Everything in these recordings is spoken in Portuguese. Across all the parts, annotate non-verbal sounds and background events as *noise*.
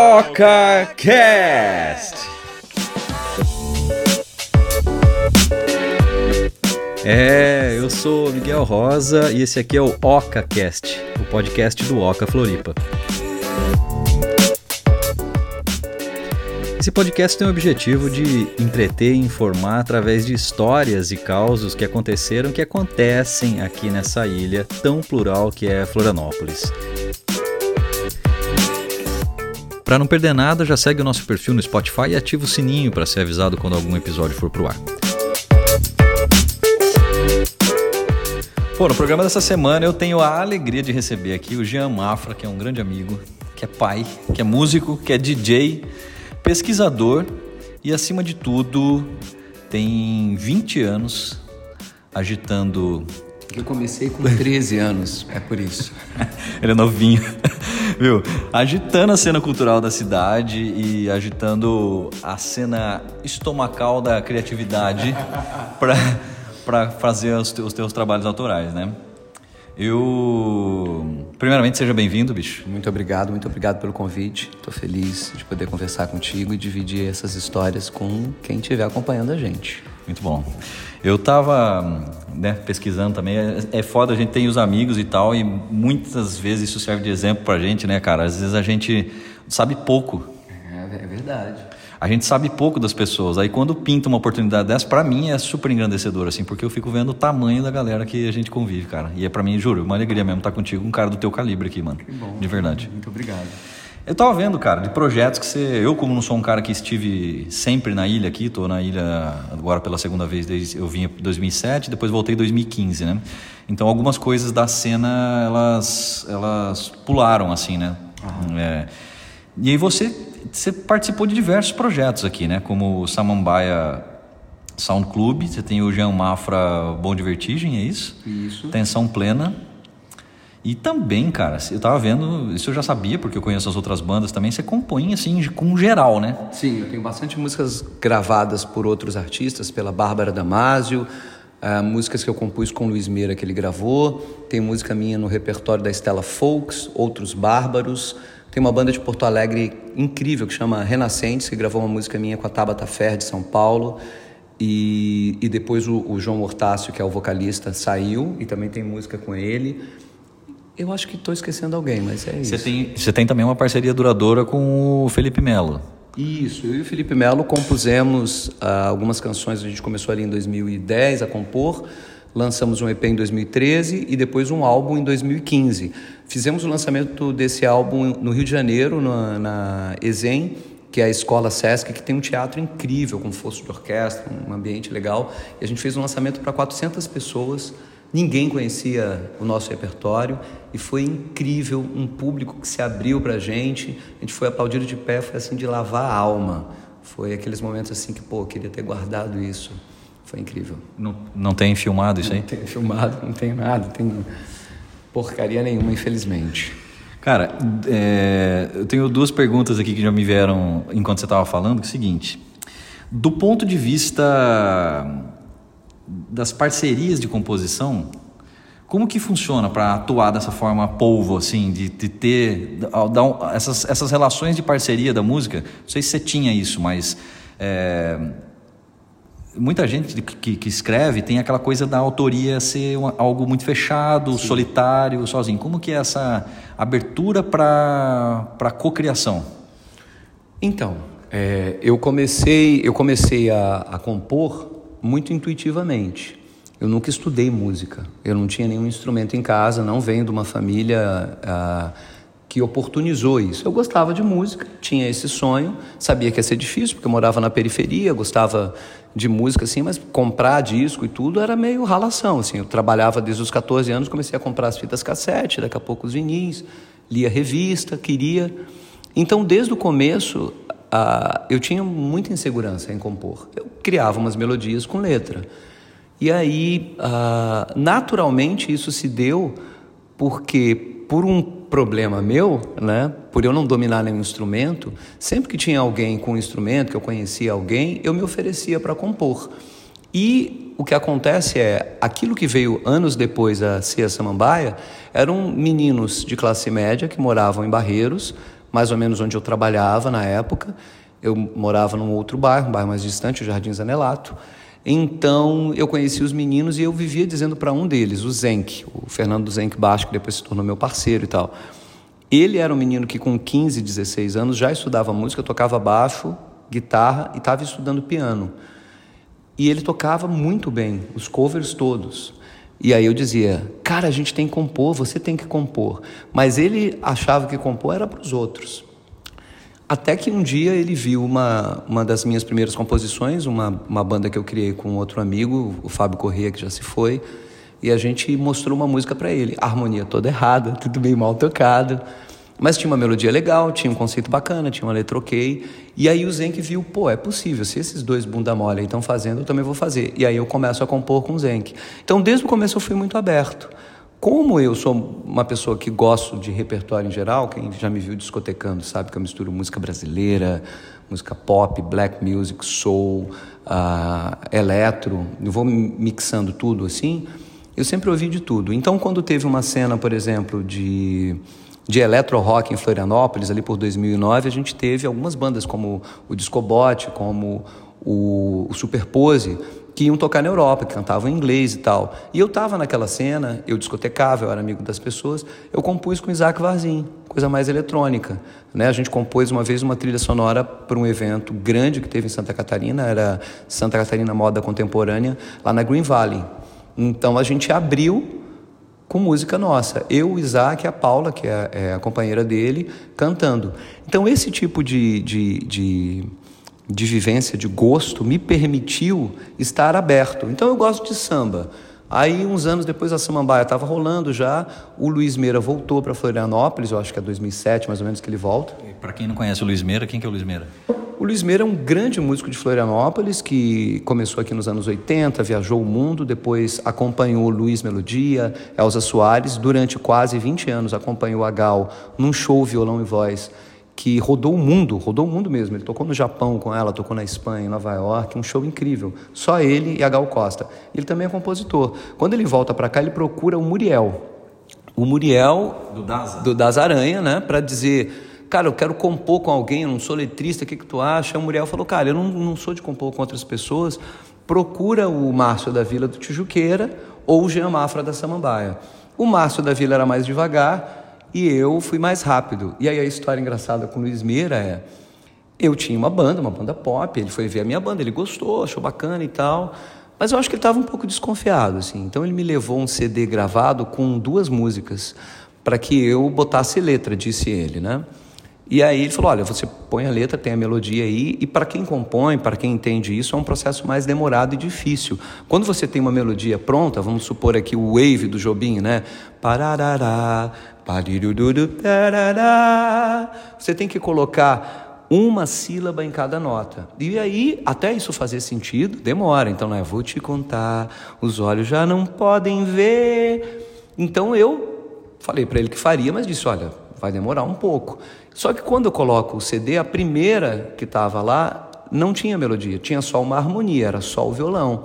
OcaCast. É, eu sou Miguel Rosa e esse aqui é o OcaCast, o podcast do Oca Floripa. Esse podcast tem o objetivo de entreter e informar através de histórias e causos que aconteceram, que acontecem aqui nessa ilha tão plural que é Florianópolis. Para não perder nada, já segue o nosso perfil no Spotify e ativa o sininho para ser avisado quando algum episódio for pro ar. Pô, no programa dessa semana eu tenho a alegria de receber aqui o Jean Mafra, que é um grande amigo, que é pai, que é músico, que é DJ, pesquisador e, acima de tudo, tem 20 anos agitando eu comecei com 13 anos, é por isso. *laughs* Ele é novinho. Viu? Agitando a cena cultural da cidade e agitando a cena estomacal da criatividade *laughs* para fazer os teus, os teus trabalhos autorais, né? Eu. Primeiramente, seja bem-vindo, bicho. Muito obrigado, muito obrigado pelo convite. Estou feliz de poder conversar contigo e dividir essas histórias com quem estiver acompanhando a gente. Muito bom. Eu tava né, pesquisando também. É, é foda, a gente tem os amigos e tal, e muitas vezes isso serve de exemplo pra gente, né, cara? Às vezes a gente sabe pouco. É, é verdade. A gente sabe pouco das pessoas. Aí quando pinta uma oportunidade dessa, para mim é super engrandecedor, assim, porque eu fico vendo o tamanho da galera que a gente convive, cara. E é para mim, juro, uma alegria mesmo estar contigo, um cara do teu calibre aqui, mano. Que bom. De verdade. Muito obrigado. Eu tava vendo, cara, de projetos que você. Eu, como não sou um cara que estive sempre na ilha aqui, tô na ilha agora pela segunda vez, desde eu vim em 2007, depois voltei em 2015, né? Então algumas coisas da cena elas, elas pularam, assim, né? Uhum. É, e aí você, você participou de diversos projetos aqui, né? Como o Samambaia Sound Club, você tem o Jean Mafra Bom de Vertigem, é isso? Isso. Tensão Plena. E também, cara, eu tava vendo, isso eu já sabia, porque eu conheço as outras bandas também, você compõe assim com geral, né? Sim, eu tenho bastante músicas gravadas por outros artistas, pela Bárbara Damasio, uh, músicas que eu compus com o Luiz Meira que ele gravou, tem música minha no repertório da Estela Folks, Outros Bárbaros, tem uma banda de Porto Alegre incrível que chama Renascentes, que gravou uma música minha com a Tabata Fer de São Paulo, e, e depois o, o João Hortácio, que é o vocalista, saiu, e também tem música com ele. Eu acho que estou esquecendo alguém, mas é isso. Você tem, você tem também uma parceria duradoura com o Felipe Melo. Isso, eu e o Felipe Melo compusemos uh, algumas canções, a gente começou ali em 2010 a compor, lançamos um EP em 2013 e depois um álbum em 2015. Fizemos o lançamento desse álbum no Rio de Janeiro, na, na ESEM, que é a escola Sesc, que tem um teatro incrível, com fosso de orquestra, um ambiente legal. E a gente fez um lançamento para 400 pessoas Ninguém conhecia o nosso repertório e foi incrível um público que se abriu para a gente. A gente foi aplaudido de pé, foi assim de lavar a alma. Foi aqueles momentos assim que, pô, eu queria ter guardado isso. Foi incrível. Não, não tem filmado isso aí? Não tem filmado, não tem nada, não tem porcaria nenhuma, infelizmente. Cara, é, eu tenho duas perguntas aqui que já me vieram enquanto você estava falando, é o seguinte. Do ponto de vista das parcerias de composição, como que funciona para atuar dessa forma polvo, assim, de, de ter dar essas, essas relações de parceria da música? Não sei se você tinha isso, mas é, muita gente que, que, escreve tem aquela coisa da autoria ser uma, algo muito fechado, Sim. solitário, sozinho. Como que é essa abertura para a cocriação? Então, é, eu comecei eu comecei a, a compor muito intuitivamente. Eu nunca estudei música, eu não tinha nenhum instrumento em casa, não venho de uma família ah, que oportunizou isso. Eu gostava de música, tinha esse sonho, sabia que ia ser difícil, porque eu morava na periferia, gostava de música assim, mas comprar disco e tudo era meio ralação. Assim. Eu trabalhava desde os 14 anos, comecei a comprar as fitas cassete, daqui a pouco os vinis, lia revista, queria. Então, desde o começo, ah, eu tinha muita insegurança em compor. Eu criava umas melodias com letra. E aí, ah, naturalmente, isso se deu porque, por um problema meu, né, por eu não dominar nenhum instrumento, sempre que tinha alguém com um instrumento, que eu conhecia alguém, eu me oferecia para compor. E o que acontece é, aquilo que veio anos depois a ser a Samambaia, eram meninos de classe média que moravam em Barreiros, mais ou menos onde eu trabalhava na época. Eu morava num outro bairro, um bairro mais distante, o Jardim Zanelato. Então eu conheci os meninos e eu vivia dizendo para um deles, o Zenk, o Fernando Zenk Baixo, que depois se tornou meu parceiro e tal. Ele era um menino que com 15, 16 anos já estudava música, tocava baixo, guitarra e estava estudando piano. E ele tocava muito bem, os covers todos. E aí eu dizia, cara, a gente tem que compor, você tem que compor. Mas ele achava que compor era para os outros. Até que um dia ele viu uma, uma das minhas primeiras composições, uma, uma banda que eu criei com outro amigo, o Fábio Corrêa, que já se foi, e a gente mostrou uma música para ele. A harmonia toda errada, tudo bem mal tocado, mas tinha uma melodia legal, tinha um conceito bacana, tinha uma letra ok. E aí o Zenk viu, pô, é possível, se esses dois bunda mole estão fazendo, eu também vou fazer. E aí eu começo a compor com o Zenk. Então desde o começo eu fui muito aberto. Como eu sou uma pessoa que gosto de repertório em geral, quem já me viu discotecando sabe que eu misturo música brasileira, música pop, black music, soul, uh, eletro, eu vou mixando tudo assim. Eu sempre ouvi de tudo. Então, quando teve uma cena, por exemplo, de de eletro rock em Florianópolis, ali por 2009, a gente teve algumas bandas como o Discobot, como o, o Superpose, que iam tocar na Europa, que cantavam em inglês e tal. E eu estava naquela cena, eu discotecava, eu era amigo das pessoas, eu compus com Isaac Varzim, coisa mais eletrônica. Né? A gente compôs uma vez uma trilha sonora para um evento grande que teve em Santa Catarina, era Santa Catarina Moda Contemporânea, lá na Green Valley. Então a gente abriu com música nossa. Eu, o Isaac e a Paula, que é, é, a companheira dele, cantando. Então esse tipo de, de, de de vivência, de gosto, me permitiu estar aberto. Então eu gosto de samba. Aí, uns anos depois, a Samambaia estava rolando já, o Luiz Meira voltou para Florianópolis, eu acho que é 2007 mais ou menos que ele volta. Para quem não conhece o Luiz Meira, quem que é o Luiz Meira? O Luiz Meira é um grande músico de Florianópolis que começou aqui nos anos 80, viajou o mundo, depois acompanhou Luiz Melodia, Elza Soares, durante quase 20 anos acompanhou a Gal num show violão e voz que rodou o mundo, rodou o mundo mesmo. Ele tocou no Japão com ela, tocou na Espanha, em Nova York, um show incrível. Só ele e a Gal Costa. Ele também é compositor. Quando ele volta para cá, ele procura o Muriel. O Muriel do Das, do das Aranha, né, para dizer, cara, eu quero compor com alguém, eu não sou letrista, o que que tu acha? O Muriel falou, cara, eu não, não sou de compor com outras pessoas. Procura o Márcio da Vila do Tijuqueira ou o Jean Mafra da Samambaia. O Márcio da Vila era mais devagar, e eu fui mais rápido. E aí a história engraçada com o Luiz Meira é: eu tinha uma banda, uma banda pop, ele foi ver a minha banda, ele gostou, achou bacana e tal. Mas eu acho que ele estava um pouco desconfiado, assim. Então ele me levou um CD gravado com duas músicas para que eu botasse letra, disse ele, né? E aí ele falou: olha, você põe a letra, tem a melodia aí, e para quem compõe, para quem entende isso, é um processo mais demorado e difícil. Quando você tem uma melodia pronta, vamos supor aqui o wave do Jobim, né? Pararará, você tem que colocar uma sílaba em cada nota. E aí, até isso fazer sentido, demora. Então, né, vou te contar, os olhos já não podem ver. Então, eu falei para ele que faria, mas disse: olha, vai demorar um pouco. Só que quando eu coloco o CD, a primeira que estava lá não tinha melodia, tinha só uma harmonia, era só o violão.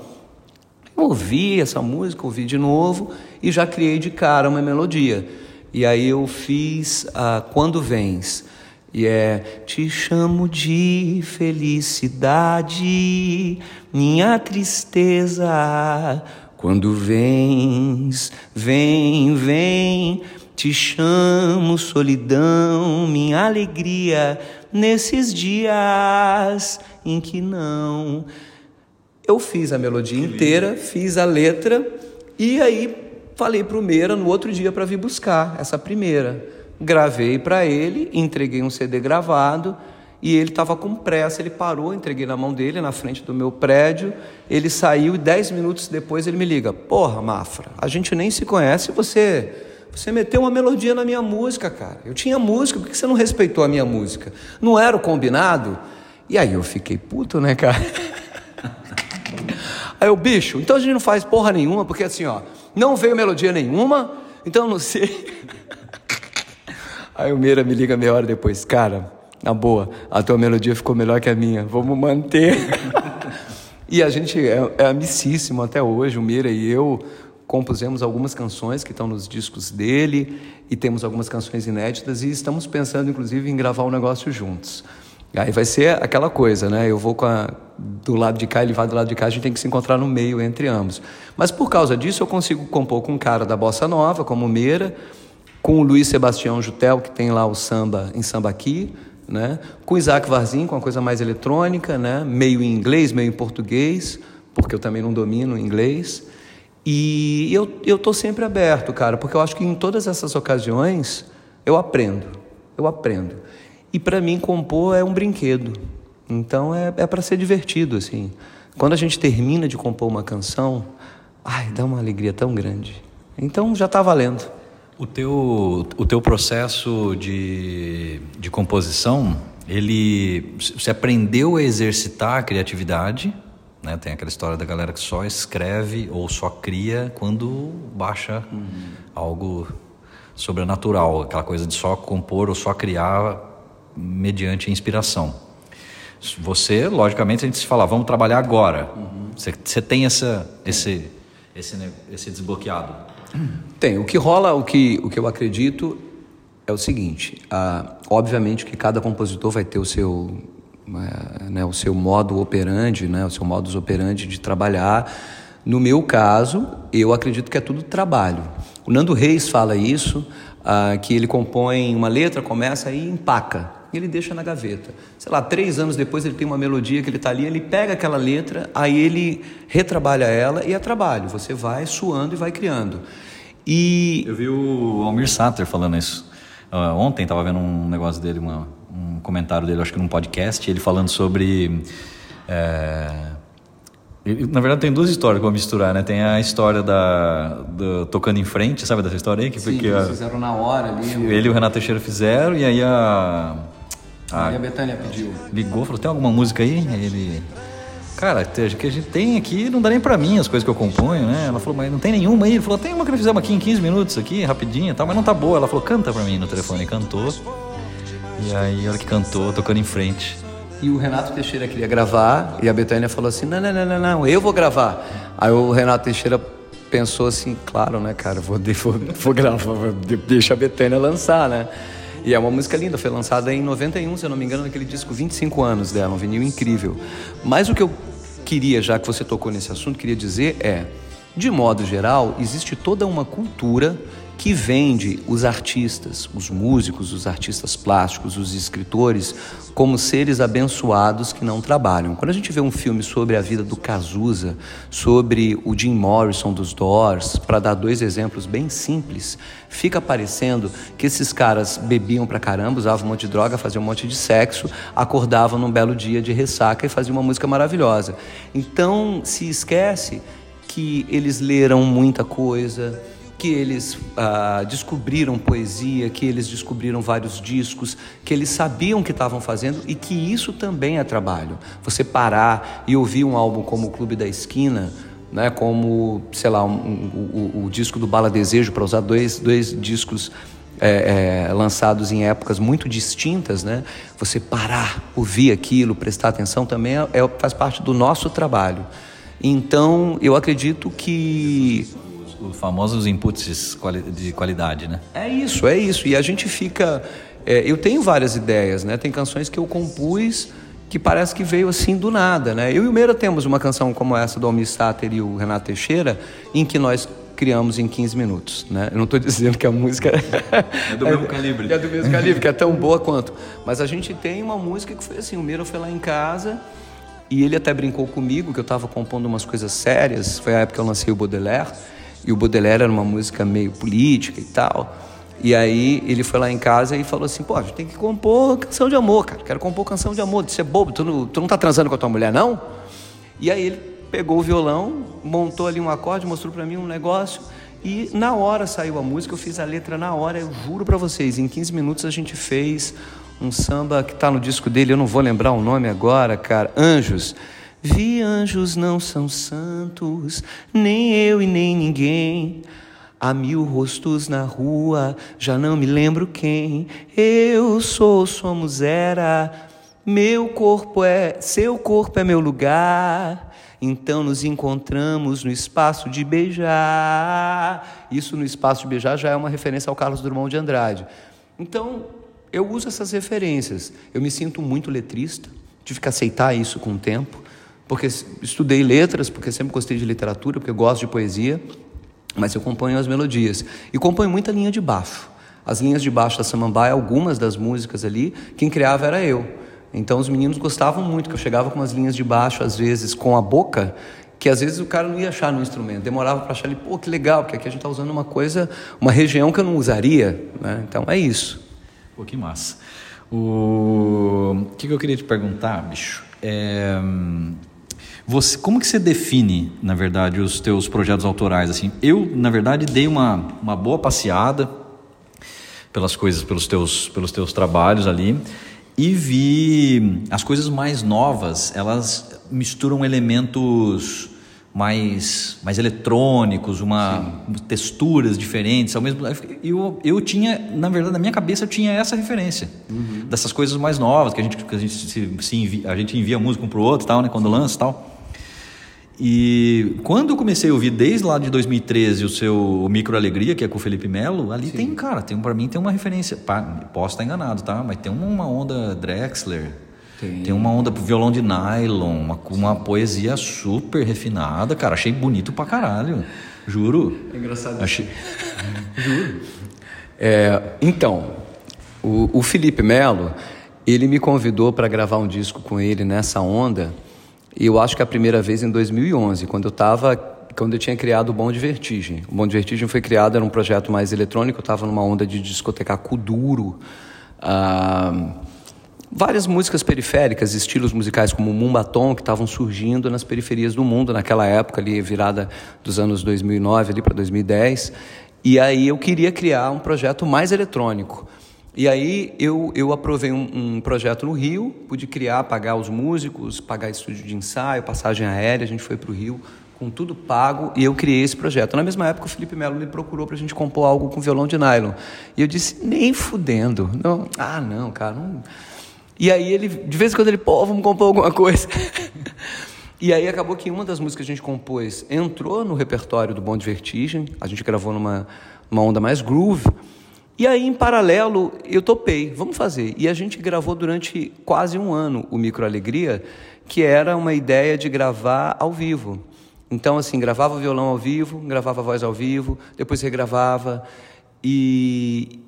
Eu ouvi essa música, ouvi de novo e já criei de cara uma melodia. E aí eu fiz a Quando Vens. E é Te chamo de felicidade, minha tristeza. Quando vens, vem, vem, te chamo solidão, minha alegria nesses dias em que não. Eu fiz a melodia inteira, fiz a letra e aí falei para o Meira no outro dia para vir buscar essa primeira. Gravei para ele, entreguei um CD gravado e ele estava com pressa. Ele parou, entreguei na mão dele, na frente do meu prédio. Ele saiu e dez minutos depois ele me liga: Porra, Mafra, a gente nem se conhece você. Você meteu uma melodia na minha música, cara. Eu tinha música, por que você não respeitou a minha música? Não era o combinado? E aí eu fiquei puto, né, cara? *laughs* Aí o bicho, então a gente não faz porra nenhuma, porque assim, ó, não veio melodia nenhuma, então não sei. *laughs* Aí o Meira me liga meia hora depois, cara, na boa, a tua melodia ficou melhor que a minha, vamos manter. *laughs* e a gente é, é amicíssimo até hoje, o Meira e eu, compusemos algumas canções que estão nos discos dele e temos algumas canções inéditas e estamos pensando, inclusive, em gravar um negócio juntos. Aí vai ser aquela coisa, né? Eu vou a, do lado de cá, ele vai do lado de cá, a gente tem que se encontrar no meio entre ambos. Mas por causa disso, eu consigo compor com um cara da bossa nova, como Meira, com o Luiz Sebastião Jutel, que tem lá o samba em samba aqui, né? Com Isaac Varzim, com uma coisa mais eletrônica, né? Meio em inglês, meio em português, porque eu também não domino inglês. E eu eu tô sempre aberto, cara, porque eu acho que em todas essas ocasiões eu aprendo. Eu aprendo. E para mim, compor é um brinquedo. Então é, é para ser divertido, assim. Quando a gente termina de compor uma canção, ai, dá uma alegria tão grande. Então já está valendo. O teu, o teu processo de, de composição, ele, você aprendeu a exercitar a criatividade, né? Tem aquela história da galera que só escreve ou só cria quando baixa uhum. algo sobrenatural, aquela coisa de só compor ou só criar mediante inspiração. Você, logicamente, a gente se fala, vamos trabalhar agora. Você, tem essa, esse, esse, esse desbloqueado? Tem. O que rola, o que, o que eu acredito é o seguinte: ah, obviamente que cada compositor vai ter o seu, né, o seu modo operandi, né, o seu modus operandi de trabalhar. No meu caso, eu acredito que é tudo trabalho. O Nando Reis fala isso, ah, que ele compõe uma letra, começa e empaca ele deixa na gaveta. Sei lá, três anos depois ele tem uma melodia que ele está ali, ele pega aquela letra, aí ele retrabalha ela e é trabalho. Você vai suando e vai criando. E eu vi o Almir Sater falando isso. Uh, ontem estava vendo um negócio dele, uma, um comentário dele, acho que num podcast, ele falando sobre é, na verdade, tem duas histórias que eu vou misturar, né? Tem a história da do Tocando em Frente, sabe dessa história aí? Que Sim, que eles fizeram na hora ali. Ele e o Renato Teixeira fizeram, e aí a e a Betânia pediu. Ligou, falou: tem alguma música aí? aí ele. Cara, o que a gente tem aqui não dá nem pra mim as coisas que eu componho, né? Ela falou, mas não tem nenhuma aí. Ele falou, tem uma que nós fizemos aqui em 15 minutos, aqui, rapidinho e tal, mas não tá boa. Ela falou, canta pra mim no telefone. cantou. E aí, a hora que cantou, tocando em frente. E o Renato Teixeira queria gravar, e a Betânia falou assim: não, não, não, não, não, eu vou gravar. Aí o Renato Teixeira pensou assim: claro, né, cara, vou, vou, vou gravar, deixa a Betânia lançar, né? E é uma música linda, foi lançada em 91, se eu não me engano, naquele disco 25 anos dela, um vinil incrível. Mas o que eu queria, já que você tocou nesse assunto, queria dizer é, de modo geral, existe toda uma cultura que vende os artistas, os músicos, os artistas plásticos, os escritores, como seres abençoados que não trabalham. Quando a gente vê um filme sobre a vida do Cazuza, sobre o Jim Morrison dos Doors, para dar dois exemplos bem simples, fica parecendo que esses caras bebiam pra caramba, usavam um monte de droga, faziam um monte de sexo, acordavam num belo dia de ressaca e faziam uma música maravilhosa. Então, se esquece que eles leram muita coisa, que eles ah, descobriram poesia, que eles descobriram vários discos, que eles sabiam que estavam fazendo e que isso também é trabalho. Você parar e ouvir um álbum como o Clube da Esquina, né, como, sei lá, um, um, o, o, disco do Bala Desejo, para usar dois, dois discos é, é, lançados em épocas muito distintas, né? Você parar, ouvir aquilo, prestar atenção também é, é faz parte do nosso trabalho. Então, eu acredito que os famosos inputs de qualidade, né? É isso, é isso. E a gente fica. É, eu tenho várias ideias, né? Tem canções que eu compus que parece que veio assim do nada, né? Eu e o Meira temos uma canção como essa do Almir Sater e o Renato Teixeira, em que nós criamos em 15 minutos, né? Eu não estou *laughs* dizendo que a música é do mesmo *laughs* calibre, é do mesmo calibre, que é tão boa quanto, mas a gente tem uma música que foi assim, o Meira foi lá em casa e ele até brincou comigo que eu estava compondo umas coisas sérias, foi a época que eu lancei o Baudelaire. E o Baudelaire era uma música meio política e tal. E aí ele foi lá em casa e falou assim: pô, a gente tem que compor canção de amor, cara. Quero compor canção de amor. Você é bobo, tu não, tu não tá transando com a tua mulher, não? E aí ele pegou o violão, montou ali um acorde, mostrou para mim um negócio. E na hora saiu a música, eu fiz a letra na hora, eu juro para vocês, em 15 minutos a gente fez um samba que tá no disco dele, eu não vou lembrar o nome agora, cara, Anjos. Vi anjos não são santos, nem eu e nem ninguém. Há mil rostos na rua, já não me lembro quem. Eu sou, somos, era. Meu corpo é, seu corpo é meu lugar. Então nos encontramos no espaço de beijar. Isso no espaço de beijar já é uma referência ao Carlos Drummond de Andrade. Então eu uso essas referências. Eu me sinto muito letrista, tive que aceitar isso com o tempo, porque estudei letras, porque sempre gostei de literatura, porque gosto de poesia, mas eu componho as melodias. E componho muita linha de baixo. As linhas de baixo da Samambaia, algumas das músicas ali, quem criava era eu. Então os meninos gostavam muito, que eu chegava com umas linhas de baixo, às vezes com a boca, que às vezes o cara não ia achar no instrumento, demorava para achar ali, pô, que legal, porque aqui a gente está usando uma coisa, uma região que eu não usaria. Né? Então é isso. Pô, que massa. O que, que eu queria te perguntar, bicho? É... Você, como que você define, na verdade, os teus projetos autorais? Assim, eu, na verdade, dei uma, uma boa passeada pelas coisas, pelos teus, pelos teus trabalhos ali e vi as coisas mais novas. Elas misturam elementos mais, mais eletrônicos, uma texturas diferentes, ao mesmo eu, eu tinha, na verdade, na minha cabeça eu tinha essa referência uhum. dessas coisas mais novas que a gente que a gente se, se envia, a gente envia música um pro outro, tal, né, quando lança, tal. E quando eu comecei a ouvir desde lá de 2013 o seu Micro Alegria, que é com o Felipe Melo, ali Sim. tem, cara, tem para mim tem uma referência, posso estar enganado, tá? Mas tem uma onda Drexler, tem, tem uma onda violão de nylon, uma, uma poesia super refinada, cara. Achei bonito pra caralho. Juro. É engraçado. Achei. *laughs* Juro. É, então, o, o Felipe Melo, ele me convidou para gravar um disco com ele nessa onda. E eu acho que a primeira vez em 2011, quando eu estava quando eu tinha criado o Bom de Vertigem. O Bom de Vertigem foi criado, era um projeto mais eletrônico, eu estava numa onda de discotecar Kuduro. Ah, várias músicas periféricas, estilos musicais como o Mumbaton, que estavam surgindo nas periferias do mundo naquela época, ali virada dos anos 2009 ali para 2010. E aí eu queria criar um projeto mais eletrônico. E aí eu, eu aprovei um, um, projeto no Rio, pude criar, pagar os músicos, pagar estúdio de ensaio, passagem aérea, a gente foi para o Rio com tudo pago e eu criei esse projeto. Na mesma época o Felipe Melo me procurou para a gente compor algo com violão de nylon. E eu disse, nem fudendo. Não, ah, não, cara, não e aí ele, de vez em quando ele, pô, vamos compor alguma coisa. *laughs* e aí acabou que uma das músicas que a gente compôs entrou no repertório do Bom de Vertigem, a gente gravou numa uma onda mais groove. E aí, em paralelo, eu topei, vamos fazer. E a gente gravou durante quase um ano o Micro Alegria, que era uma ideia de gravar ao vivo. Então, assim, gravava o violão ao vivo, gravava a voz ao vivo, depois regravava. E,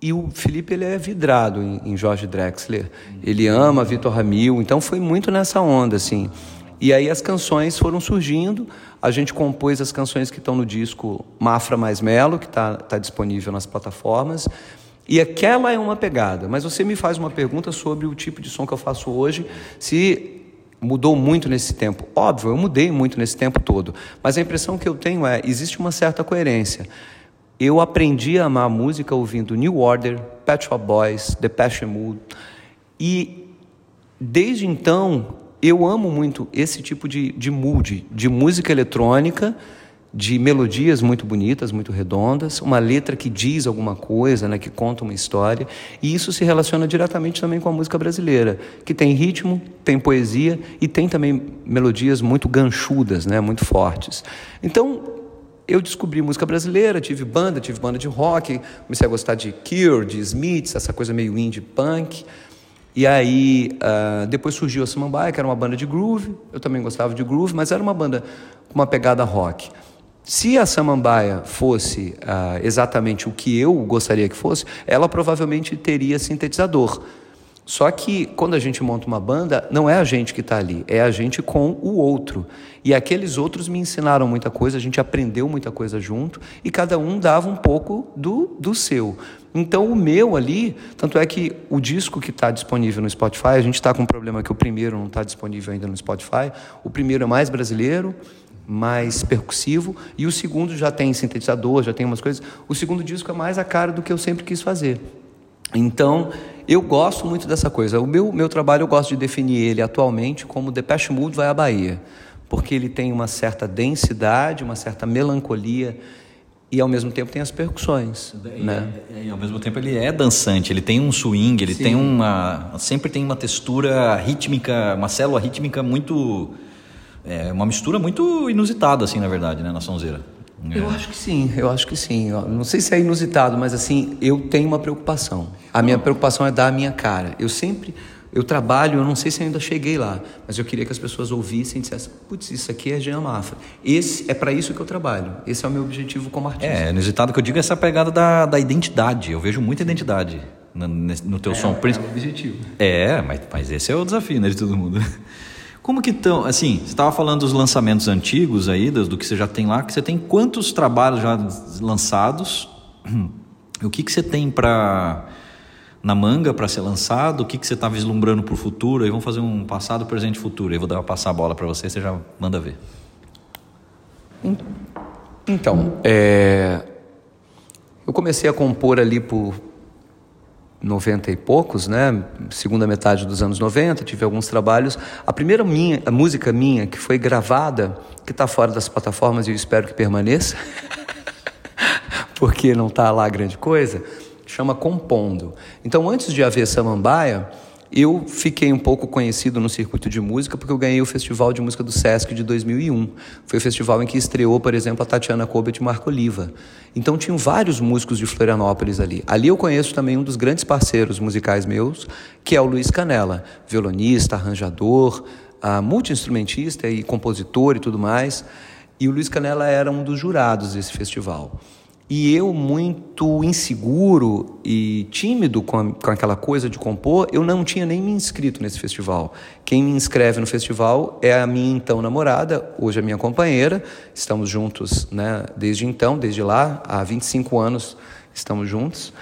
e o Felipe ele é vidrado em, em Jorge Drexler. Ele ama Vitor Ramil, então foi muito nessa onda assim. E aí as canções foram surgindo. A gente compôs as canções que estão no disco Mafra Mais Melo, que está tá disponível nas plataformas. E aquela é uma pegada. Mas você me faz uma pergunta sobre o tipo de som que eu faço hoje, se mudou muito nesse tempo. Óbvio, eu mudei muito nesse tempo todo. Mas a impressão que eu tenho é existe uma certa coerência. Eu aprendi a amar a música ouvindo New Order, Pet Shop Boys, The Passion Mood. E desde então eu amo muito esse tipo de, de mood, de música eletrônica, de melodias muito bonitas, muito redondas, uma letra que diz alguma coisa, né, que conta uma história. E isso se relaciona diretamente também com a música brasileira, que tem ritmo, tem poesia e tem também melodias muito ganchudas, né, muito fortes. Então, eu descobri música brasileira, tive banda, tive banda de rock, comecei a gostar de Cure, de Smiths, essa coisa meio indie punk. E aí, uh, depois surgiu a Samambaia, que era uma banda de groove, eu também gostava de groove, mas era uma banda com uma pegada rock. Se a Samambaia fosse uh, exatamente o que eu gostaria que fosse, ela provavelmente teria sintetizador. Só que quando a gente monta uma banda, não é a gente que está ali, é a gente com o outro. E aqueles outros me ensinaram muita coisa, a gente aprendeu muita coisa junto e cada um dava um pouco do, do seu. Então o meu ali, tanto é que o disco que está disponível no Spotify, a gente está com um problema que o primeiro não está disponível ainda no Spotify. O primeiro é mais brasileiro, mais percussivo, e o segundo já tem sintetizador, já tem umas coisas. O segundo disco é mais a cara do que eu sempre quis fazer. Então, eu gosto muito dessa coisa. O meu, meu trabalho eu gosto de definir ele atualmente como Depeche Mode vai à Bahia, porque ele tem uma certa densidade, uma certa melancolia e ao mesmo tempo tem as percussões, e, né? E, ao mesmo tempo ele é dançante, ele tem um swing, ele Sim. tem uma sempre tem uma textura rítmica, uma célula rítmica muito É uma mistura muito inusitada, assim, na verdade, né, na sonzeira. Eu é. acho que sim, eu acho que sim. Não sei se é inusitado, mas assim, eu tenho uma preocupação. A minha preocupação é dar a minha cara. Eu sempre, eu trabalho, eu não sei se ainda cheguei lá, mas eu queria que as pessoas ouvissem e dissessem, putz, isso aqui é Jean Mafra. Esse, é para isso que eu trabalho. Esse é o meu objetivo como artista. É, inusitado que eu digo é essa pegada da, da identidade. Eu vejo muita identidade no, no teu é, som. É o objetivo. É, mas, mas esse é o desafio, né, de todo mundo. Como que estão, assim, você estava falando dos lançamentos antigos aí, do, do, que você já tem lá, que você tem quantos trabalhos já lançados? *clears throat* O que, que você tem para na manga para ser lançado? O que, que você está vislumbrando para o futuro? Aí vamos fazer um passado, presente e futuro. Aí vou dar passar a bola para você, você já manda ver. Então, é... eu comecei a compor ali por 90 e poucos, né? Segunda metade dos anos 90, tive alguns trabalhos. A primeira minha, a música minha que foi gravada, que está fora das plataformas e eu espero que permaneça, *laughs* porque não está lá grande coisa, chama Compondo. Então, antes de haver Samambaia, eu fiquei um pouco conhecido no circuito de música porque eu ganhei o Festival de Música do Sesc de 2001. Foi o festival em que estreou, por exemplo, a Tatiana Kobet e Marco Oliva. Então tinham vários músicos de Florianópolis ali. Ali eu conheço também um dos grandes parceiros musicais meus, que é o Luiz Canela, violonista, arranjador, uh, multi-instrumentista e compositor e tudo mais. E o Luiz Canela era um dos jurados desse festival. E eu, muito inseguro e tímido com, a, com, aquela coisa de compor, eu não tinha nem me inscrito nesse festival. Quem me inscreve no festival é a minha então namorada, hoje a minha companheira. Estamos juntos né, desde então, desde lá, há 25 anos estamos juntos.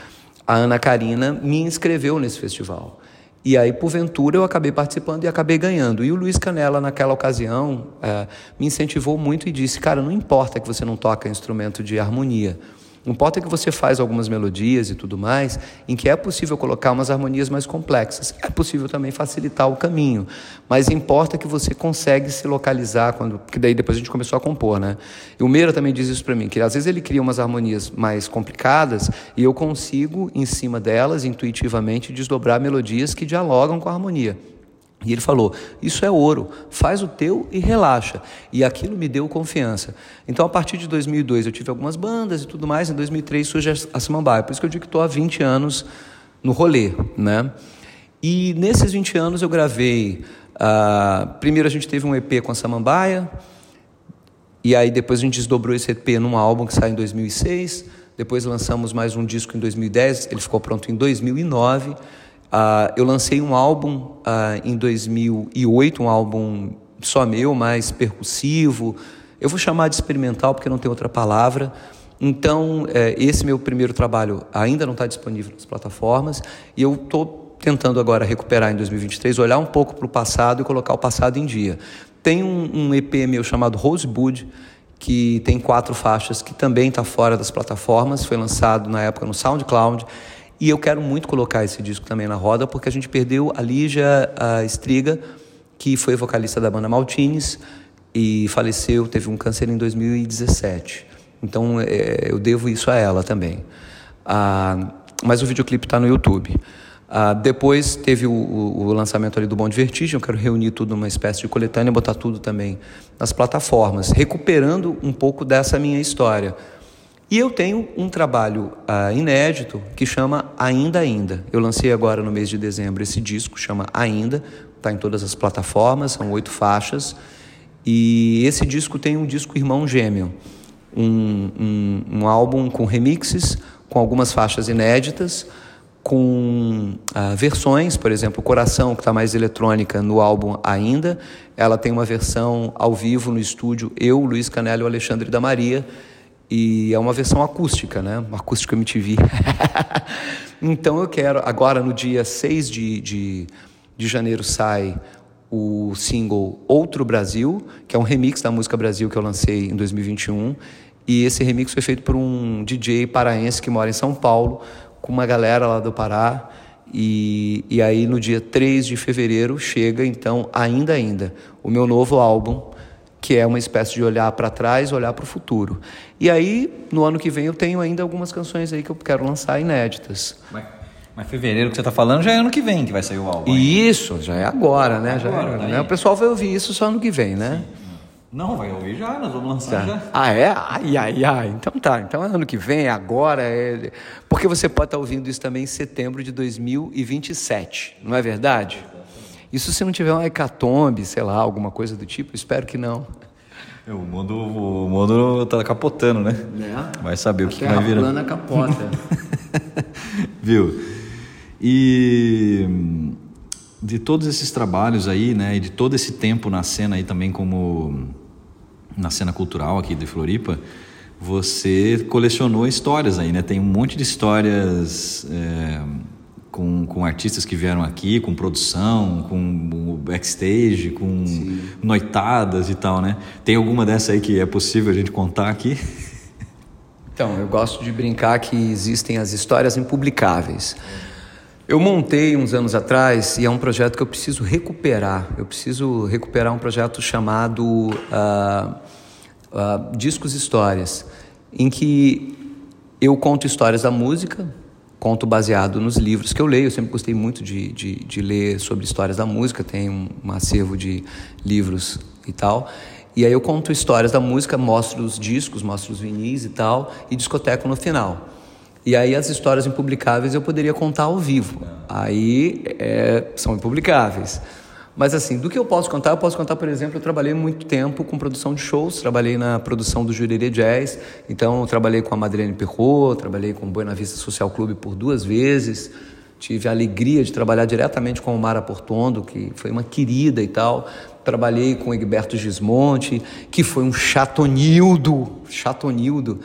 A Ana Karina me inscreveu nesse festival. E aí, porventura, eu acabei participando e acabei ganhando. E o Luiz Canela, naquela ocasião, é, me incentivou muito e disse: Cara, não importa que você não toca instrumento de harmonia. Não importa que você faz algumas melodias e tudo mais, em que é possível colocar umas harmonias mais complexas. É possível também facilitar o caminho, mas importa que você consegue se localizar quando, porque daí depois a gente começou a compor, né? E o Meira também diz isso para mim, que às vezes ele cria umas harmonias mais complicadas e eu consigo em cima delas intuitivamente desdobrar melodias que dialogam com a harmonia. E ele falou: Isso é ouro, faz o teu e relaxa. E aquilo me deu confiança. Então, a partir de 2002, eu tive algumas bandas e tudo mais. Em 2003 surge a Samambaia. Por isso que eu digo que estou há 20 anos no rolê. Né? E nesses 20 anos eu gravei. Uh, primeiro, a gente teve um EP com a Samambaia. E aí, depois, a gente desdobrou esse EP num álbum que sai em 2006. Depois, lançamos mais um disco em 2010. Ele ficou pronto em 2009. Uh, eu lancei um álbum uh, em 2008, um álbum só meu, mais percussivo. Eu vou chamar de experimental porque não tem outra palavra. Então, é, esse meu primeiro trabalho ainda não está disponível nas plataformas e eu estou tentando agora recuperar em 2023, olhar um pouco para o passado e colocar o passado em dia. Tem um, um EP meu chamado Rosebud, que tem quatro faixas, que também está fora das plataformas, foi lançado na época no SoundCloud. E eu quero muito colocar esse disco também na roda, porque a gente perdeu a Lígia a Estriga, que foi vocalista da banda Maltines e faleceu, teve um câncer em 2017. Então é, eu devo isso a ela também. Ah, mas o videoclipe está no YouTube. Ah, depois teve o, o, lançamento ali do Bom de Vertigem, eu quero reunir tudo numa espécie de coletânea, botar tudo também nas plataformas, recuperando um pouco dessa minha história. E eu tenho um trabalho uh, inédito que chama Ainda Ainda. Eu lancei agora no mês de dezembro esse disco, chama Ainda, está em todas as plataformas, são oito faixas. E esse disco tem um disco irmão gêmeo, um, um, um álbum com remixes, com algumas faixas inéditas, com uh, versões, por exemplo, Coração, que está mais eletrônica no álbum ainda. Ela tem uma versão ao vivo no estúdio, eu, Luiz Canelo e Alexandre da Maria e é uma versão acústica, né? Uma acústica MTV. *laughs* então eu quero, agora no dia 6 de, de, de janeiro sai o single Outro Brasil, que é um remix da música Brasil que eu lancei em 2021. E esse remix foi feito por um DJ paraense que mora em São Paulo, com uma galera lá do Pará. E, e aí no dia 3 de fevereiro chega então Ainda Ainda, o meu novo álbum que é uma espécie de olhar para trás, olhar para o futuro. E aí, no ano que vem, eu tenho ainda algumas canções aí que eu quero lançar inéditas. Mas, mas fevereiro que você está falando já é ano que vem que vai sair o álbum. Isso, já é agora, né? É agora, já é, né? O pessoal vai ouvir isso só ano que vem, né? Sim. Não, vai ouvir já, nós vamos lançar Tá. já. Ah, é? Ai, ai, ai. Então tá. Então é ano que vem, agora. É... Porque você pode estar ouvindo isso também em setembro de 2027, não é verdade? Isso se não tiver uma hecatombe, sei lá, alguma coisa do tipo, espero que não. O mundo, o mundo tá capotando, né? Vai saber o que, que vai virar. plana capota. *laughs* Viu? E hum, de todos esses trabalhos aí, né, e de todo esse tempo na cena aí também como na cena cultural aqui de Floripa, você colecionou histórias aí, né? Tem um monte de histórias é, com, com artistas que vieram aqui, com produção, com backstage, com noitadas e tal, né? Tem alguma dessa aí que é possível a gente contar aqui? Então, eu gosto de brincar que existem as histórias impublicáveis. Eu montei uns anos atrás e é um projeto que eu preciso recuperar. Eu preciso recuperar um projeto chamado ah, ah, Discos Histórias, em que eu conto histórias da música, conto baseado nos livros que eu leio. Eu sempre gostei muito de, de, de ler sobre histórias da música, um, um acervo de livros e tal. E aí eu conto histórias da música, mostro os discos, mostro os vinis e tal, e discoteco no final. E aí as histórias impublicáveis eu poderia contar ao vivo. Aí é, são impublicáveis. Mas assim, do que eu posso contar, eu posso contar, por exemplo, eu trabalhei muito tempo com produção de shows, trabalhei na produção do Jurerê Jazz, então eu trabalhei com a Madeleine Perrot, trabalhei com o Buena Vista Social Clube por duas vezes, tive a alegria de trabalhar diretamente com o Mara Portondo, que foi uma querida e tal, trabalhei com o Egberto Gismonte, que foi um chatonildo, chatonildo,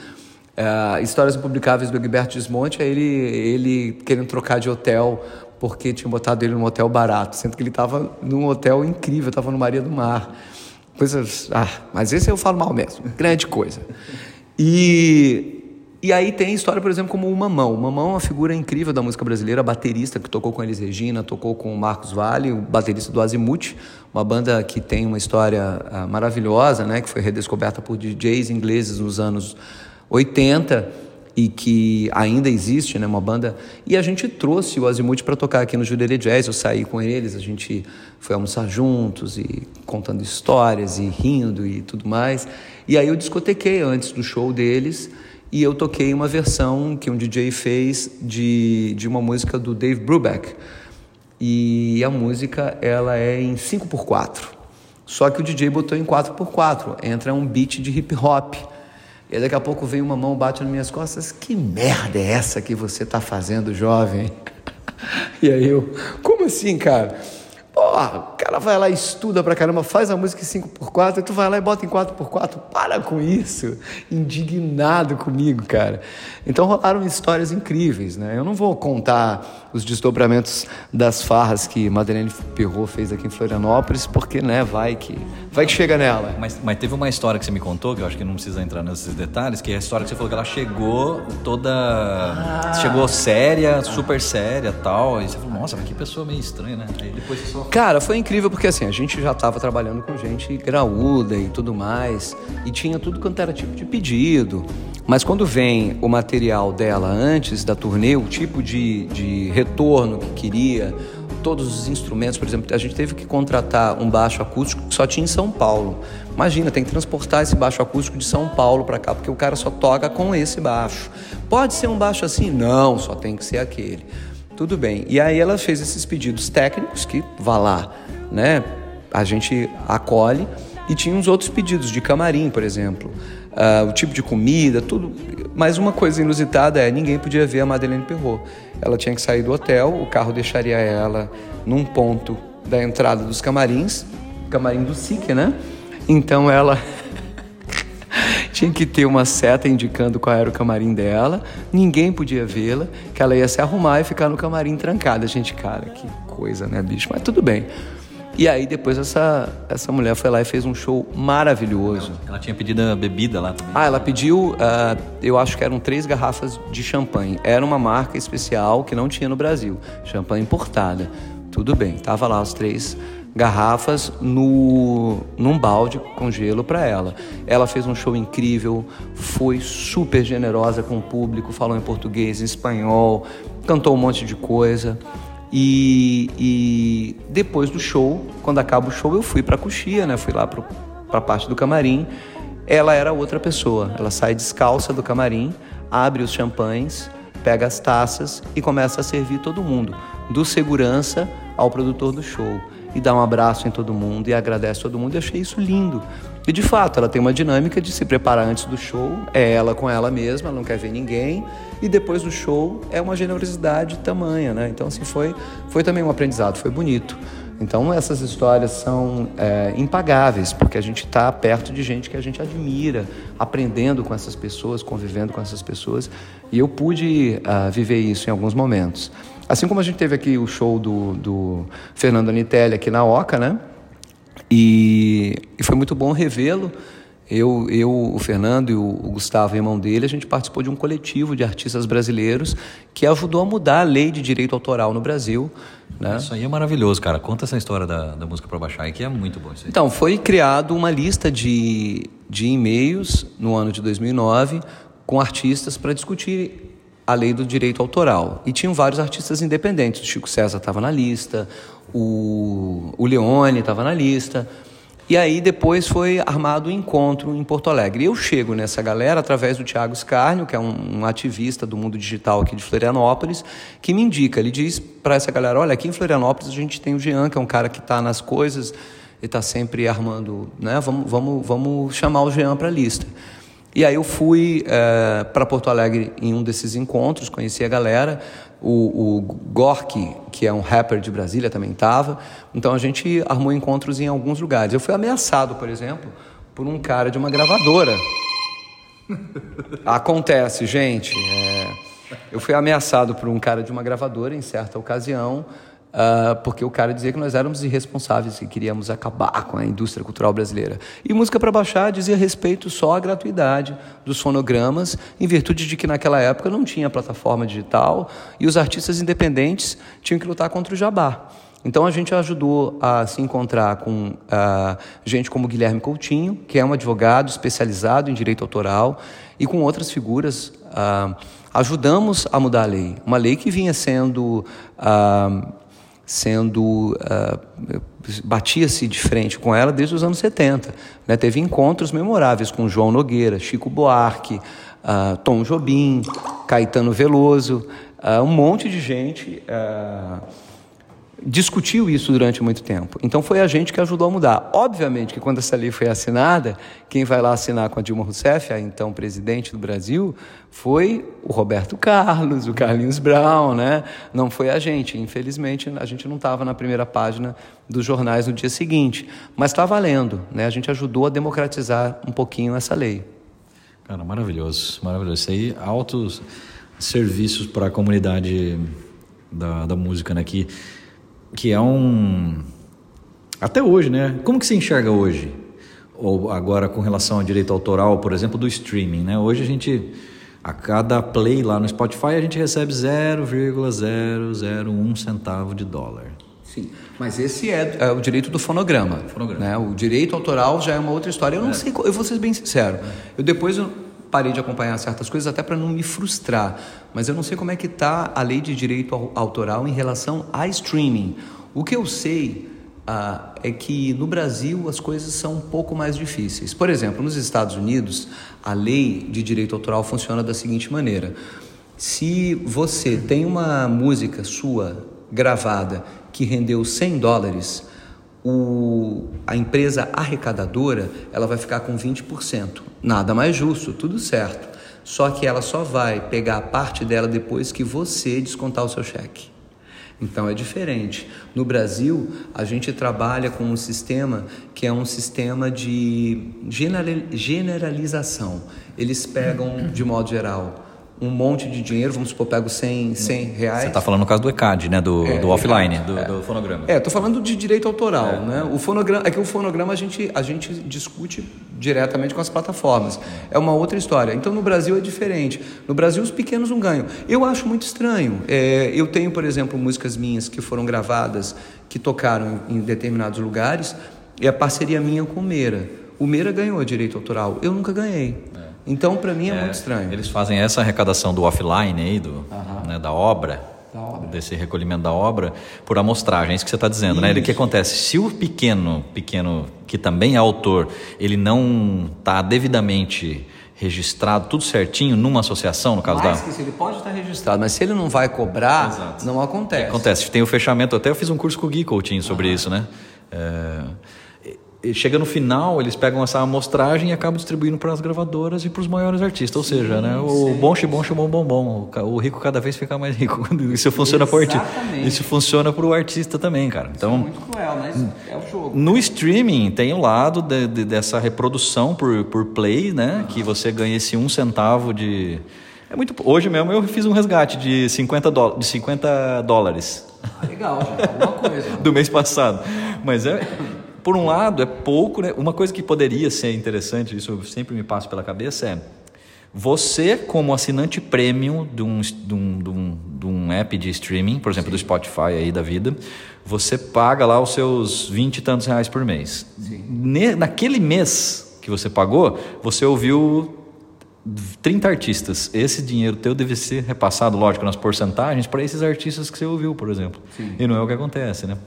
é, histórias impublicáveis do Egberto Gismonte é ele, ele querendo trocar de hotel porque tinha botado ele num hotel barato, sendo que ele estava num hotel incrível, estava no Maria do Mar. Coisas. Ah, mas esse eu falo mal mesmo, *laughs* grande coisa. E, e aí tem história, por exemplo, como o Mamão. O Mamão é uma figura incrível da música brasileira, baterista que tocou com Elis Regina, tocou com o Marcos Vale, o baterista do Azimuth, uma banda que tem uma história ah, maravilhosa, né, que foi redescoberta por DJs ingleses nos anos 80 e que ainda existe, né, uma banda. E a gente trouxe o Azimuth para tocar aqui no Jurerê Jazz. Eu saí com eles, a gente foi almoçar juntos e contando histórias e rindo e tudo mais. E aí eu discotequei antes do show deles e eu toquei uma versão que um DJ fez de, de uma música do Dave Brubeck. E a música ela é em 5x4. Só que o DJ botou em 4x4. Entra um beat de hip hop. E daqui a pouco vem uma mão, bate nas minhas costas. Que merda é essa que você tá fazendo, jovem? *laughs* E aí eu, como assim, cara? Porra, o cara vai lá estuda pra caramba, faz a música em 5x4, e tu vai lá e bota em 4x4. Para com isso. Indignado comigo, cara. Então rolaram histórias incríveis, né? Eu não vou contar os desdobramentos das farras que Madeleine Perrot fez aqui em Florianópolis, porque, né, vai que, vai que chega nela. Mas, mas teve uma história que você me contou, que eu acho que não precisa entrar nesses detalhes, que é a história que você falou que ela chegou toda. Chegou séria, super séria tal. E você falou, nossa, mas que pessoa meio estranha, né? Aí depois você só. Cara, foi incrível porque assim, a gente já estava trabalhando com gente graúda e tudo mais, e tinha tudo quanto era tipo de pedido. Mas quando vem o material dela antes da turnê, o tipo de, de retorno que queria, todos os instrumentos, por exemplo, a gente teve que contratar um baixo acústico que só tinha em São Paulo. Imagina, tem que transportar esse baixo acústico de São Paulo para cá, porque o cara só toca com esse baixo. Pode ser um baixo assim? Não, só tem que ser aquele. Tudo bem. E aí ela fez esses pedidos técnicos que vá lá, né? A gente acolhe e tinha uns outros pedidos de camarim, por exemplo, Ah, o tipo de comida, tudo. Mas uma coisa inusitada é ninguém podia ver a Madeleine Perrot. Ela tinha que sair do hotel, o carro deixaria ela num ponto da entrada dos camarins, camarim do SIC, né? Então ela *laughs* tinha que ter uma seta indicando qual era o camarim dela, ninguém podia vê-la, que ela ia se arrumar e ficar no camarim trancada. Gente, cara, que coisa, né, bicho? Mas tudo bem. E aí depois essa, essa mulher foi lá e fez um show maravilhoso. Ela tinha pedido a bebida lá também. Ah, ela pediu, ah, eu acho que eram três garrafas de champanhe. Era uma marca especial que não tinha no Brasil, champanhe importada. Tudo bem, tava lá as três garrafas no num balde com gelo para ela. Ela fez um show incrível, foi super generosa com o público, falou em português, em espanhol, cantou um monte de coisa. E, e depois do show, quando acaba o show, eu fui para Coxia, né? Fui lá para a parte do camarim, ela era outra pessoa. Ela sai descalça do camarim, abre os champanhes, pega as taças e começa a servir todo mundo, do segurança ao produtor do show. E dá um abraço em todo mundo e agradece todo mundo. Eu achei isso lindo. E de fato, ela tem uma dinâmica de se preparar antes do show, é ela com ela mesma, ela não quer ver ninguém. E depois do show é uma generosidade tamanha, né? Então, assim, foi, foi também um aprendizado, foi bonito. Então essas histórias são é, impagáveis, porque a gente está perto de gente que a gente admira, aprendendo com essas pessoas, convivendo com essas pessoas, e eu pude uh, viver isso em alguns momentos. Assim como a gente teve aqui o show do, do Fernando Anitelli aqui na Oca, né? E, e foi muito bom revê-lo. Eu, eu, o Fernando e o, o Gustavo, irmão dele, a gente participou de um coletivo de artistas brasileiros que ajudou a mudar a lei de direito autoral no Brasil. Né? Isso aí é maravilhoso, cara. Conta essa história da, da música para baixar aí, que é muito bom isso aí. Então, foi criado uma lista de, de e-mails no ano de 2009 com artistas para discutir a lei do direito autoral. E tinham vários artistas independentes. O Chico César estava na lista, o, o Leone estava na lista. E aí depois foi armado um encontro em Porto Alegre. E eu chego nessa galera através do Tiago Scarnio, que é um, ativista do mundo digital aqui de Florianópolis, que me indica, ele diz para essa galera, olha, aqui em Florianópolis a gente tem o Jean, que é um cara que está nas coisas, ele está sempre armando, né? Vamos, vamos, vamos chamar o Jean para a lista. E aí eu fui é, para Porto Alegre em um desses encontros, conheci a galera, o, o Gork, que é um rapper de Brasília, também estava. Então a gente armou encontros em alguns lugares. Eu fui ameaçado, por exemplo, por um cara de uma gravadora. Acontece, gente. É... Eu fui ameaçado por um cara de uma gravadora em certa ocasião Uh, porque o cara dizia que nós éramos irresponsáveis e queríamos acabar com a indústria cultural brasileira. E Música para Baixar dizia respeito só à gratuidade dos fonogramas, em virtude de que naquela época não tinha plataforma digital e os artistas independentes tinham que lutar contra o jabá. Então a gente ajudou a se encontrar com uh, gente como Guilherme Coutinho, que é um advogado especializado em direito autoral, e com outras figuras. Uh, ajudamos a mudar a lei. Uma lei que vinha sendo uh, sendo uh, batia-se de frente com ela desde os anos 70. Né? Teve encontros memoráveis com João Nogueira, Chico Buarque, uh, Tom Jobim, Caetano Veloso, uh, um monte de gente discutiu isso durante muito tempo. Então foi a gente que ajudou a mudar. Obviamente que quando essa lei foi assinada, quem vai lá assinar com a Dilma Rousseff, a então presidente do Brasil, foi o Roberto Carlos, o Carlinhos Brown, né? Não foi a gente. Infelizmente, a gente não estava na primeira página dos jornais no dia seguinte, mas está valendo, né? A gente ajudou a democratizar um pouquinho essa lei. Cara, maravilhoso, maravilhoso. Isso aí, altos serviços para a comunidade da, da música, né? Que que é um até hoje, né? Como que se enxerga hoje? Ou agora com relação ao direito autoral, por exemplo, do streaming, né? Hoje a gente a cada play lá no Spotify a gente recebe 0,001 centavo de dólar. Sim, mas esse é, é, o direito do fonograma. fonograma. Né? O direito autoral já é uma outra história. Eu não é. sei, eu vou ser bem sincero. É. Eu depois eu parei de acompanhar certas coisas até para não me frustrar. Mas eu não sei como é que está a lei de direito autoral em relação a streaming. O que eu sei ah, é que no Brasil as coisas são um pouco mais difíceis. Por exemplo, nos Estados Unidos, a lei de direito autoral funciona da seguinte maneira: se você tem uma música sua gravada que rendeu 100 dólares, o, a empresa arrecadadora ela vai ficar com 20%. Nada mais justo, tudo certo. Só que ela só vai pegar a parte dela depois que você descontar o seu cheque. Então é diferente. No Brasil, a gente trabalha com um sistema que é um sistema de generalização. Eles pegam, de modo geral, um monte de dinheiro, vamos supor, pego 100, 100 reais. Você está falando no caso do ECAD, né? Do, é, do offline, do, é, do, fonograma. É, estou falando de direito autoral, é, né? O fonograma, é que o fonograma a gente, a gente discute diretamente com as plataformas. É uma outra história. Então no Brasil é diferente. No Brasil os pequenos não ganham. Eu acho muito estranho. É, eu tenho, por exemplo, músicas minhas que foram gravadas, que tocaram em determinados lugares, e a parceria minha com o Meira. O Meira ganhou direito autoral. Eu nunca ganhei. Então, para mim é, é, muito estranho. Eles fazem essa arrecadação do offline aí, do, né, da obra. Desse recolhimento da obra por amostragem, é isso que você está dizendo, isso. né? O que acontece? Se o pequeno, pequeno que também é autor, ele não está devidamente registrado, tudo certinho numa associação, no caso Mais da. Que isso, ele pode estar registrado, mas se ele não vai cobrar, Exato. não acontece. Acontece. Tem o fechamento, até eu fiz um curso com o Gui Coutinho sobre isso, né? É chega no final, eles pegam essa amostragem e acabam distribuindo para as gravadoras e para os maiores artistas. Ou sim, seja, né, o bom xibom xibom bom bom. O rico cada vez fica mais *laughs* rico. Isso funciona para o artista. Isso funciona para o artista também, cara. Então, Isso é muito cruel, mas é o jogo. No streaming tem o lado de, de, dessa reprodução por, por play, né? Uhum. Que você ganha esse um centavo de. É muito. Hoje mesmo eu fiz um resgate de 50, do... de 50 dólares. Ah, legal, já, alguma coisa. *laughs* Do mês passado. Mas é por um lado, é pouco, né? Uma coisa que poderia ser interessante, isso sempre me passa pela cabeça, é você, como assinante premium de um, de um, de um, de um app de streaming, por exemplo, Sim. do Spotify aí da vida, você paga lá os seus 20 e tantos reais por mês. Ne, naquele mês que você pagou, você ouviu 30 artistas. Esse dinheiro teu deve ser repassado, lógico, nas porcentagens para esses artistas que você ouviu, por exemplo. Sim. E não é o que acontece, né?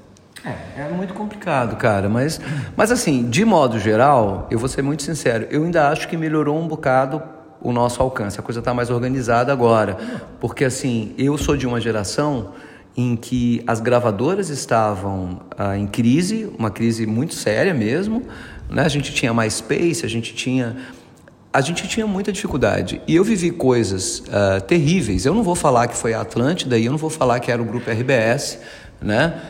É, é muito complicado, cara. Mas, mas assim, de modo geral, eu vou ser muito sincero, eu ainda acho que melhorou um bocado o nosso alcance. A coisa está mais organizada agora. Porque assim, eu sou de uma geração em que as gravadoras estavam ah, em crise, uma crise muito séria mesmo. Né? A gente tinha mais space, a gente tinha a gente tinha muita dificuldade. E eu vivi coisas uh, terríveis. Eu não vou falar que foi a Atlântida e eu não vou falar que era o grupo RBS, né?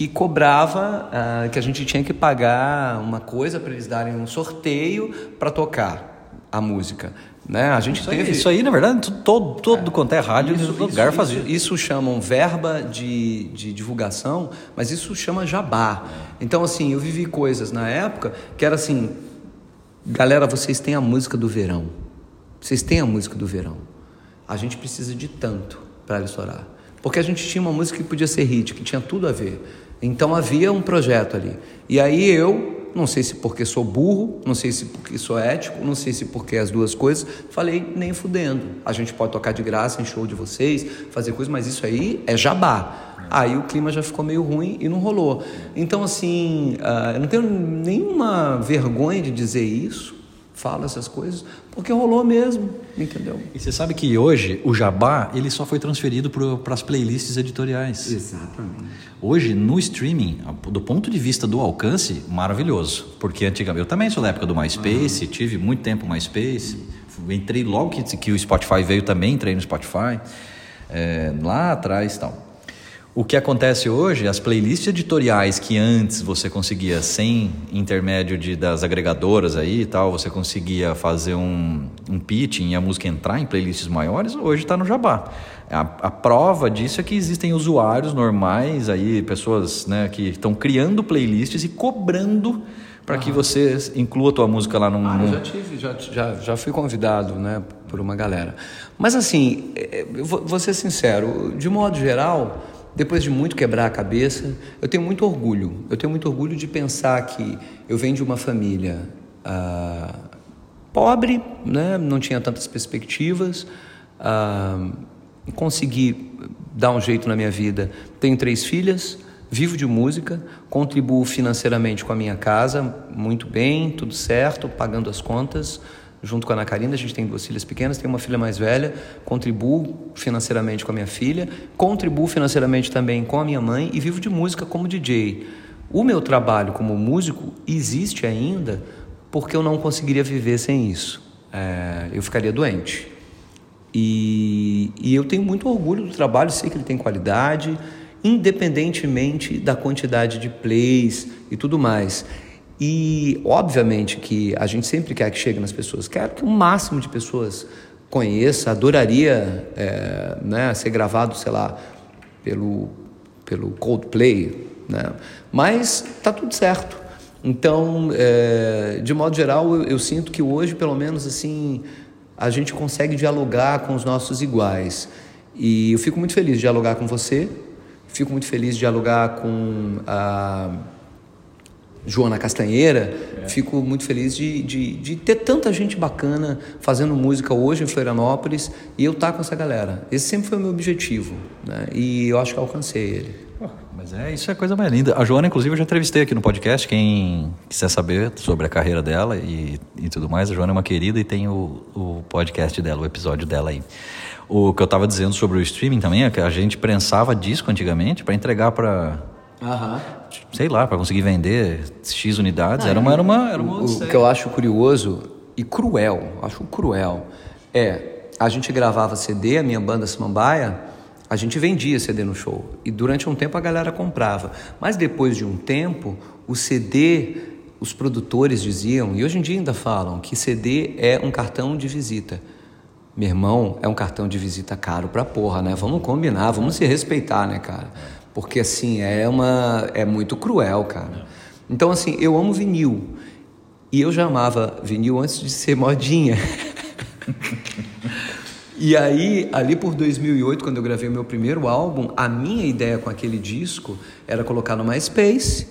Que cobrava uh, que a gente tinha que pagar uma coisa para eles darem um sorteio para tocar a música. Né? A gente isso, teve... aí, isso aí, na verdade, todo, todo é, quanto é rádio, isso, todo lugar fazia. Isso, chamam verba de, de divulgação, mas isso chama jabá. Então, assim, eu vivi coisas na época que era assim: galera, vocês têm a música do verão. Vocês têm a música do verão. A gente precisa de tanto para ela estourar. Porque a gente tinha uma música que podia ser hit, que tinha tudo a ver. Então havia um projeto ali. E aí eu, não sei se porque sou burro, não sei se porque sou ético, não sei se porque as duas coisas, falei nem fudendo. A gente pode tocar de graça em show de vocês, fazer coisas, mas isso aí é jabá. Aí o clima já ficou meio ruim e não rolou. Então, assim, uh, eu não tenho nenhuma vergonha de dizer isso, falo essas coisas, porque rolou mesmo, entendeu? E você sabe que hoje o Jabá ele só foi transferido para as playlists editoriais. Exatamente. Hoje no streaming, do ponto de vista do alcance, maravilhoso, porque antigamente eu também sou da época do MySpace, uhum. tive muito tempo MySpace, entrei logo que, que o Spotify veio também, entrei no Spotify é, lá atrás, tal. O que acontece hoje, as playlists editoriais que antes você conseguia sem intermédio de, das agregadoras aí e tal, você conseguia fazer um, um pitching e a música entrar em playlists maiores, hoje está no Jabá. A, a, prova disso é que existem usuários normais aí, pessoas né, que estão criando playlists e cobrando para que você inclua a tua música lá num... Ah, eu já tive, já, já, já fui convidado né, por uma galera. Mas assim, é, é, vou ser sincero, de modo geral depois de muito quebrar a cabeça, eu tenho muito orgulho. Eu tenho muito orgulho de pensar que eu venho de uma família ah, pobre, né? não tinha tantas perspectivas, ah, consegui dar um jeito na minha vida. Tenho três filhas, vivo de música, contribuo financeiramente com a minha casa, muito bem, tudo certo, pagando as contas junto com a Ana Karina, a gente tem duas filhas pequenas, tem uma filha mais velha, contribuo financeiramente com a minha filha, contribuo financeiramente também com a minha mãe e vivo de música como DJ. O meu trabalho como músico existe ainda porque eu não conseguiria viver sem isso. É, eu ficaria doente. E, e eu tenho muito orgulho do trabalho, sei que ele tem qualidade, independentemente da quantidade de plays e tudo mais. E, obviamente, que a gente sempre quer que chegue nas pessoas, quer que o máximo de pessoas conheça, adoraria é, né, ser gravado, sei lá, pelo, pelo Coldplay, né? mas tá tudo certo. Então, é, de modo geral, eu, eu sinto que hoje, pelo menos assim, a gente consegue dialogar com os nossos iguais. E eu fico muito feliz de dialogar com você, fico muito feliz de dialogar com a Joana Castanheira, é. fico muito feliz de, de, de, ter tanta gente bacana fazendo música hoje em Florianópolis e eu estar tá com essa galera. Esse sempre foi o meu objetivo né? e eu acho que alcancei ele. Mas é, isso é a coisa mais linda. A Joana, inclusive, eu já entrevistei aqui no podcast. Quem quiser saber sobre a carreira dela e, e tudo mais, a Joana é uma querida e tem o, o podcast dela, o episódio dela aí. O que eu estava dizendo sobre o streaming também é que a gente prensava disco antigamente para entregar para Uhum. Sei lá, para conseguir vender X unidades, era, uma, era uma. Era uma o, o que eu acho curioso e cruel, acho cruel, é a gente gravava CD, a minha banda Samambaia, a gente vendia CD no show. E durante um tempo a galera comprava. Mas depois de um tempo, o CD, os produtores diziam, e hoje em dia ainda falam, que CD é um cartão de visita. Meu irmão, é um cartão de visita caro pra porra, né? Vamos combinar, vamos se respeitar, né, cara? Porque assim, é uma é muito cruel, cara. Então assim, eu amo vinil. E eu já amava vinil antes de ser modinha. *laughs* e aí, ali por 2008, quando eu gravei o meu primeiro álbum, a minha ideia com aquele disco era colocar no MySpace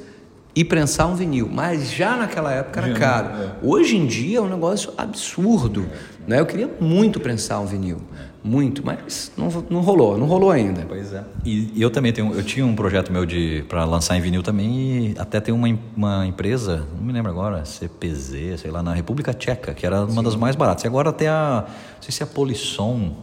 e prensar um vinil. Mas já naquela época era caro. É. Hoje em dia é um negócio absurdo. Né? Eu queria muito prensar um vinil muito, mas não, não rolou, não rolou ainda. Pois é. E, e eu também tenho, eu tinha um projeto meu de para lançar em vinil também e até tem uma, uma empresa, não me lembro agora, CPZ, sei lá, na República Tcheca, que era uma Sim. das mais baratas. E agora tem a, não sei se é a Polisson.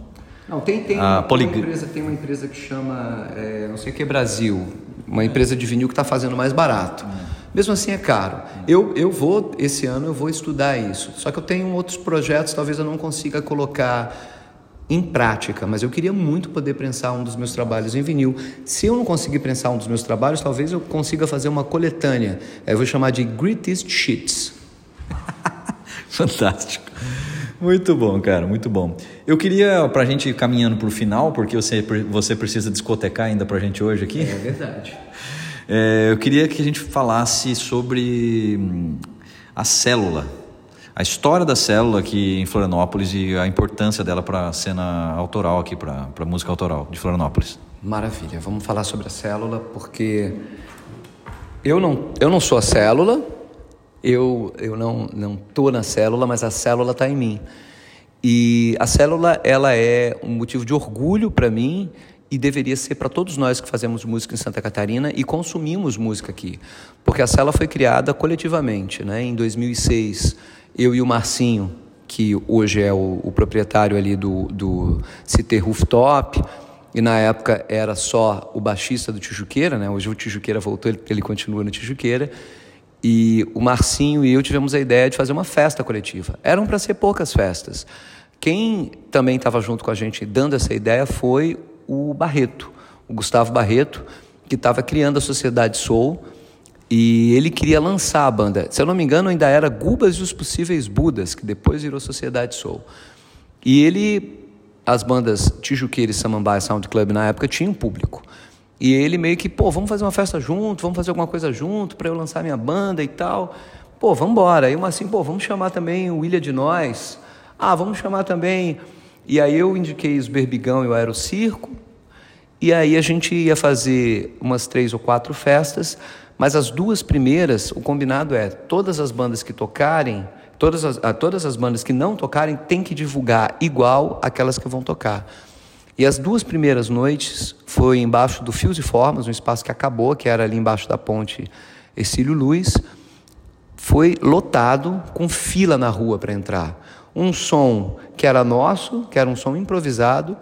Não, tem, tem, a Polig... uma empresa, tem uma empresa que chama, é, não sei o que é Brasil, uma empresa de vinil que está fazendo mais barato. Hum. Mesmo assim é caro. Eu, eu vou, esse ano eu vou estudar isso. Só que eu tenho outros projetos, talvez eu não consiga colocar em prática, mas eu queria muito poder prensar um dos meus trabalhos em vinil. Se eu não conseguir prensar um dos meus trabalhos, talvez eu consiga fazer uma coletânea. Eu vou chamar de Greatest Shits. *laughs* Fantástico. Muito bom, cara, muito bom. Eu queria, para a gente ir caminhando para o final, porque você, você precisa discotecar ainda para a gente hoje aqui. É verdade. É, eu queria que a gente falasse sobre hum, a célula a história da célula aqui em Florianópolis e a importância dela para a cena autoral aqui, para a música autoral de Florianópolis. Maravilha, vamos falar sobre a célula, porque eu não, eu não sou a célula, eu, eu não tô na célula, mas a célula está em mim. E a célula ela é um motivo de orgulho para mim e deveria ser para todos nós que fazemos música em Santa Catarina e consumimos música aqui, porque a célula foi criada coletivamente, né? Em 2006 eu e o Marcinho, que hoje é o, o proprietário ali do, do Citer Rooftop, e na época era só o baixista do Tijuqueira, né? Hoje o Tijuqueira voltou, ele, ele continua no Tijuqueira. E o Marcinho e eu tivemos a ideia de fazer uma festa coletiva. Eram para ser poucas festas. Quem também estava junto com a gente dando essa ideia foi o Barreto, o Gustavo Barreto, que estava criando a Sociedade Soul e ele queria lançar a banda. Se eu não me engano, ainda era Gubas e os Possíveis Budas, que depois virou Sociedade Soul. E ele, as bandas Tijuqueira e Samambaia Sound Club na época tinham público. E ele meio que, pô, vamos fazer uma festa junto, vamos fazer alguma coisa junto para eu lançar minha banda e tal. Pô, vamos embora. Aí uma assim, pô, vamos chamar também o Ilha de Nós. Ah, vamos chamar também. E aí eu indiquei os Berbigão e o Aerocirco. E aí a gente ia fazer umas três ou quatro festas. Mas as duas primeiras, o combinado é todas as bandas que tocarem, todas as, ah, todas as bandas que não tocarem têm que divulgar igual aquelas que vão tocar. E as duas primeiras noites foi embaixo do Fios e Formas, um espaço que acabou, que era ali embaixo da ponte Exílio Luz. Foi lotado, com fila na rua para entrar. Um som que era nosso, que era um som improvisado,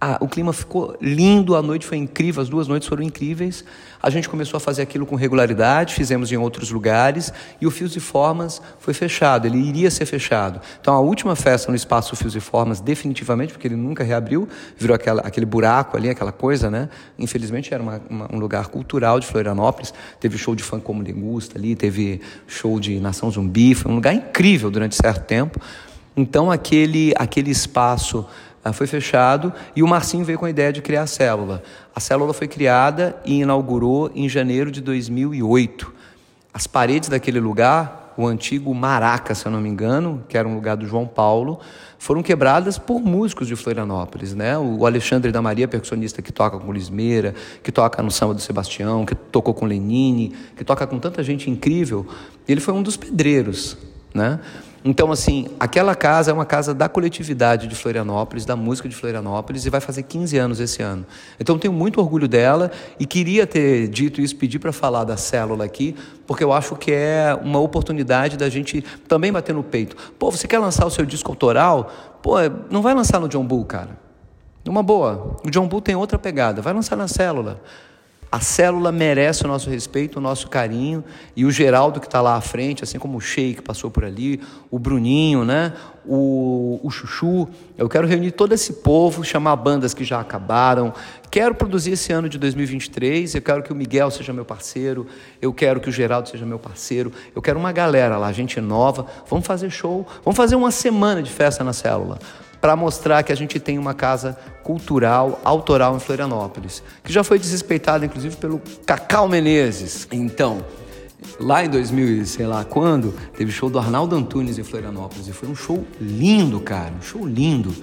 ah, o clima ficou lindo, a noite foi incrível, as duas noites foram incríveis. A gente começou a fazer aquilo com regularidade, fizemos em outros lugares e o Fios e Formas foi fechado, ele iria ser fechado. Então a última festa no espaço Fios e Formas, definitivamente, porque ele nunca reabriu, virou aquela, aquele buraco ali, aquela coisa, né? Infelizmente era uma, uma, um lugar cultural de Florianópolis, teve show de fã como Lingusta ali, teve show de Nação Zumbi, foi um lugar incrível durante certo tempo. Então aquele, aquele espaço foi fechado e o Marcinho veio com a ideia de criar a célula. A célula foi criada e inaugurou em janeiro de 2008. As paredes daquele lugar o antigo Maraca, se eu não me engano, que era um lugar do João Paulo, foram quebradas por músicos de Florianópolis, né? O Alexandre da Maria, percussionista que toca com Lismeira, que toca no Samba do Sebastião, que tocou com Lenine, que toca com tanta gente incrível, ele foi um dos pedreiros, né? Então, assim, aquela casa é uma casa da coletividade de Florianópolis, da música de Florianópolis, e vai fazer 15 anos esse ano. Então, tenho muito orgulho dela e queria ter dito isso, pedir para falar da célula aqui, porque eu acho que é uma oportunidade da gente também bater no peito. Pô, você quer lançar o seu disco autoral? Pô, não vai lançar no John Bull, cara. Numa boa. O John Bull tem outra pegada. Vai lançar na célula. A célula merece o nosso respeito, o nosso carinho, e o Geraldo que está lá à frente, assim como o Sheik passou por ali, o Bruninho, né? o, o Chuchu. Eu quero reunir todo esse povo, chamar bandas que já acabaram. Quero produzir esse ano de 2023. Eu quero que o Miguel seja meu parceiro. Eu quero que o Geraldo seja meu parceiro. Eu quero uma galera lá, gente nova. Vamos fazer show. Vamos fazer uma semana de festa na célula para mostrar que a gente tem uma casa cultural, autoral em Florianópolis, que já foi desrespeitada, inclusive, pelo Cacau Menezes. Então, lá em 2000, sei lá quando, teve show do Arnaldo Antunes em Florianópolis, e foi um show lindo, cara, um show lindo.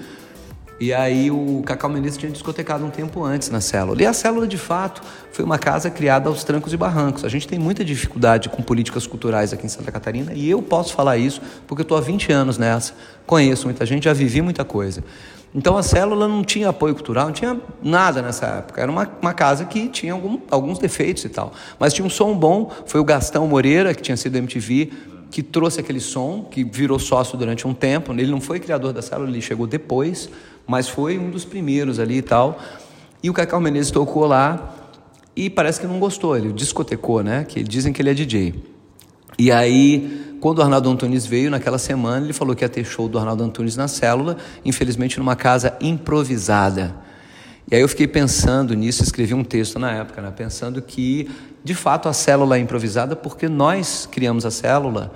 E aí o Cacau Menezes tinha discotecado um tempo antes na célula. E a célula, de fato, foi uma casa criada aos trancos e barrancos. A gente tem muita dificuldade com políticas culturais aqui em Santa Catarina e eu posso falar isso porque eu estou há 20 anos nessa, conheço muita gente, já vivi muita coisa. Então a célula não tinha apoio cultural, não tinha nada nessa época. Era uma, uma casa que tinha algum, alguns defeitos e tal. Mas tinha um som bom, foi o Gastão Moreira, que tinha sido MTV, que trouxe aquele som, que virou sócio durante um tempo. Ele não foi criador da célula, ele chegou depois mas foi um dos primeiros ali e tal. E o Cacau Menezes tocou lá e parece que não gostou, ele discotecou, né? Que dizem que ele é DJ. E aí, quando o Arnaldo Antunes veio naquela semana, ele falou que ia ter show do Arnaldo Antunes na célula, infelizmente numa casa improvisada. E aí eu fiquei pensando nisso, escrevi um texto na época, né? pensando que, de fato, a célula é improvisada porque nós criamos a célula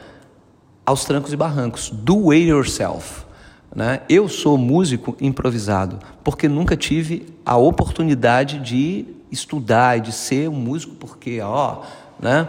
aos trancos e barrancos. Do it yourself. Né? Eu sou músico improvisado, porque nunca tive a oportunidade de estudar e de ser um músico, porque, ó, né?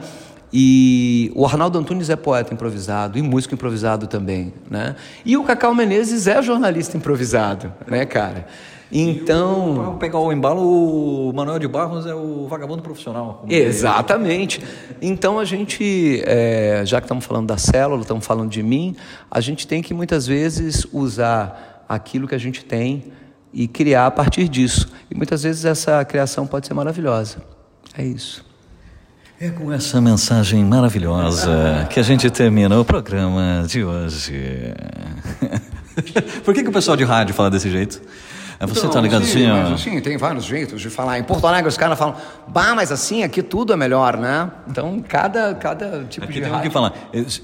E o Arnaldo Antunes é poeta improvisado e músico improvisado também, né? E o Cacau Menezes é jornalista improvisado, né, cara? Então. Para pegar o embalo, o Manuel de Barros é o vagabundo profissional. Exatamente. Então a gente, é, já que estamos falando da célula, estamos falando de mim, a gente tem que muitas vezes usar aquilo que a gente tem e criar a partir disso. E muitas vezes essa criação pode ser maravilhosa. É isso. É com essa mensagem maravilhosa que a gente termina o programa de hoje. *laughs* Por que, que o pessoal de rádio fala desse jeito? É você então, tá ligado sim, assim, ó. Assim, tem vários jeitos de falar. Em Porto Alegre os caras falam, bah, mas assim aqui tudo é melhor, né? Então cada, cada tipo aqui de tem rádio... que fala,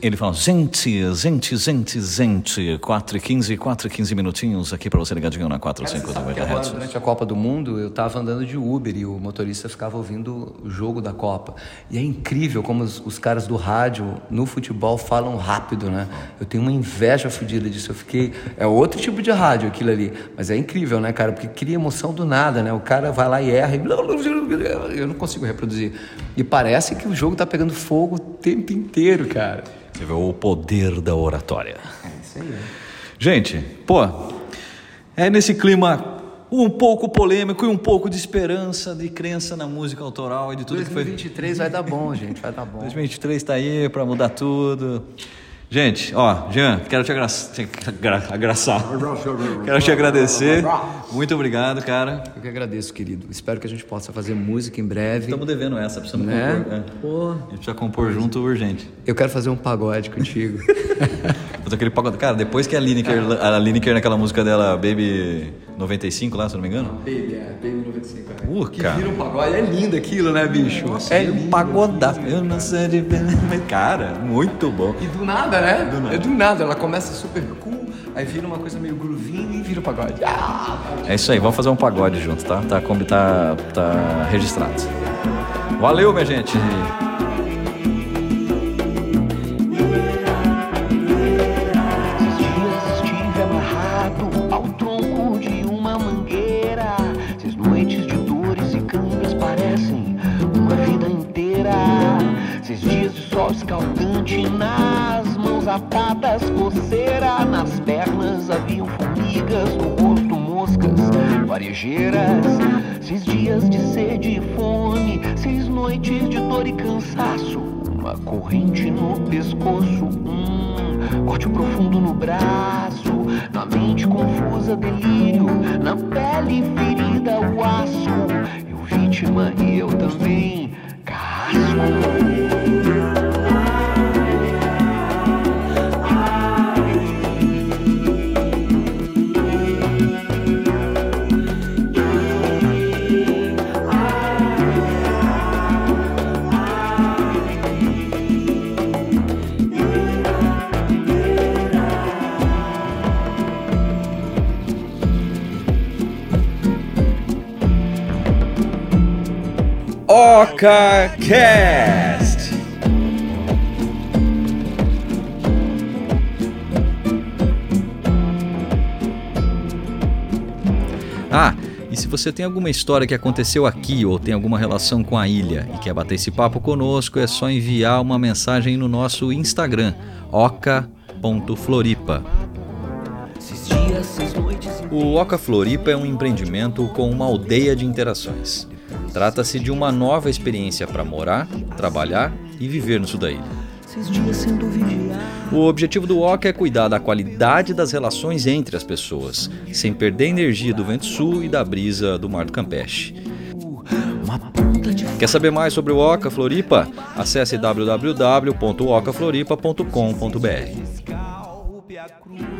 ele fala, gente, gente, gente, gente, 4 e 15, 4 e 15 minutinhos aqui para você ligadinho na 4 5 da agora, Durante a Copa do Mundo eu tava andando de Uber e o motorista ficava ouvindo o jogo da Copa. E é incrível como os, os caras do rádio no futebol falam rápido, né? Eu tenho uma inveja fodida disso. Eu fiquei, é outro tipo de rádio aquilo ali, mas é incrível, né? Né, cara? Porque cria emoção do nada, né? O cara vai lá e erra e eu não consigo reproduzir. E parece que o jogo tá pegando fogo o tempo inteiro, cara. Você vê o poder da oratória. É isso aí. Gente, pô, é nesse clima um pouco polêmico e um pouco de esperança, de crença na música autoral e de tudo 2023 que foi. vai dar bom, gente, vai dar bom. 2023 está aí para mudar tudo. Gente, ó, Jean, quero te agraçar. quero te agradecer. Muito obrigado, cara. Eu que agradeço, querido. Espero que a gente possa fazer música em breve. Estamos devendo essa, precisamos né? compor. É. Pô. A gente precisa compor junto urgente. Eu quero fazer um pagode contigo. *laughs* aquele pagode. Cara, depois que a Lineker, a Lineker naquela música dela, Baby 95 lá, se não me engano. Baby, é, Baby 95. É. Uh, que vira um pagode. É lindo aquilo, né, bicho? Nossa, é um pagodaço. Eu não sei de... Cara, muito bom. E do nada, né? Do nada. É do nada. Ela começa super cool, aí vira uma coisa meio groovinho e vira um pagode. Ah, é isso aí, vamos fazer um pagode junto, tá? Tá, tá, tá registrado. Valeu, minha gente. Varejeiras. Seis dias de sede e fome, seis noites de dor e cansaço. Uma corrente no pescoço, um corte profundo no braço. Na mente confusa, delírio, na pele ferida, o aço. Eu vítima e eu também, carrasco. OcaCast. Ah, e se você tem alguma história que aconteceu aqui ou tem alguma relação com a ilha e quer bater esse papo conosco, é só enviar uma mensagem no nosso Instagram, oca.floripa. O Oca Floripa é um empreendimento com uma aldeia de interações. Trata-se de uma nova experiência para morar, trabalhar e viver no sul da ilha. O objetivo do OCA é cuidar da qualidade das relações entre as pessoas, sem perder a energia do vento sul e da brisa do mar do Campeche. Quer saber mais sobre o OCA Floripa? Acesse www.ocafloripa.com.br.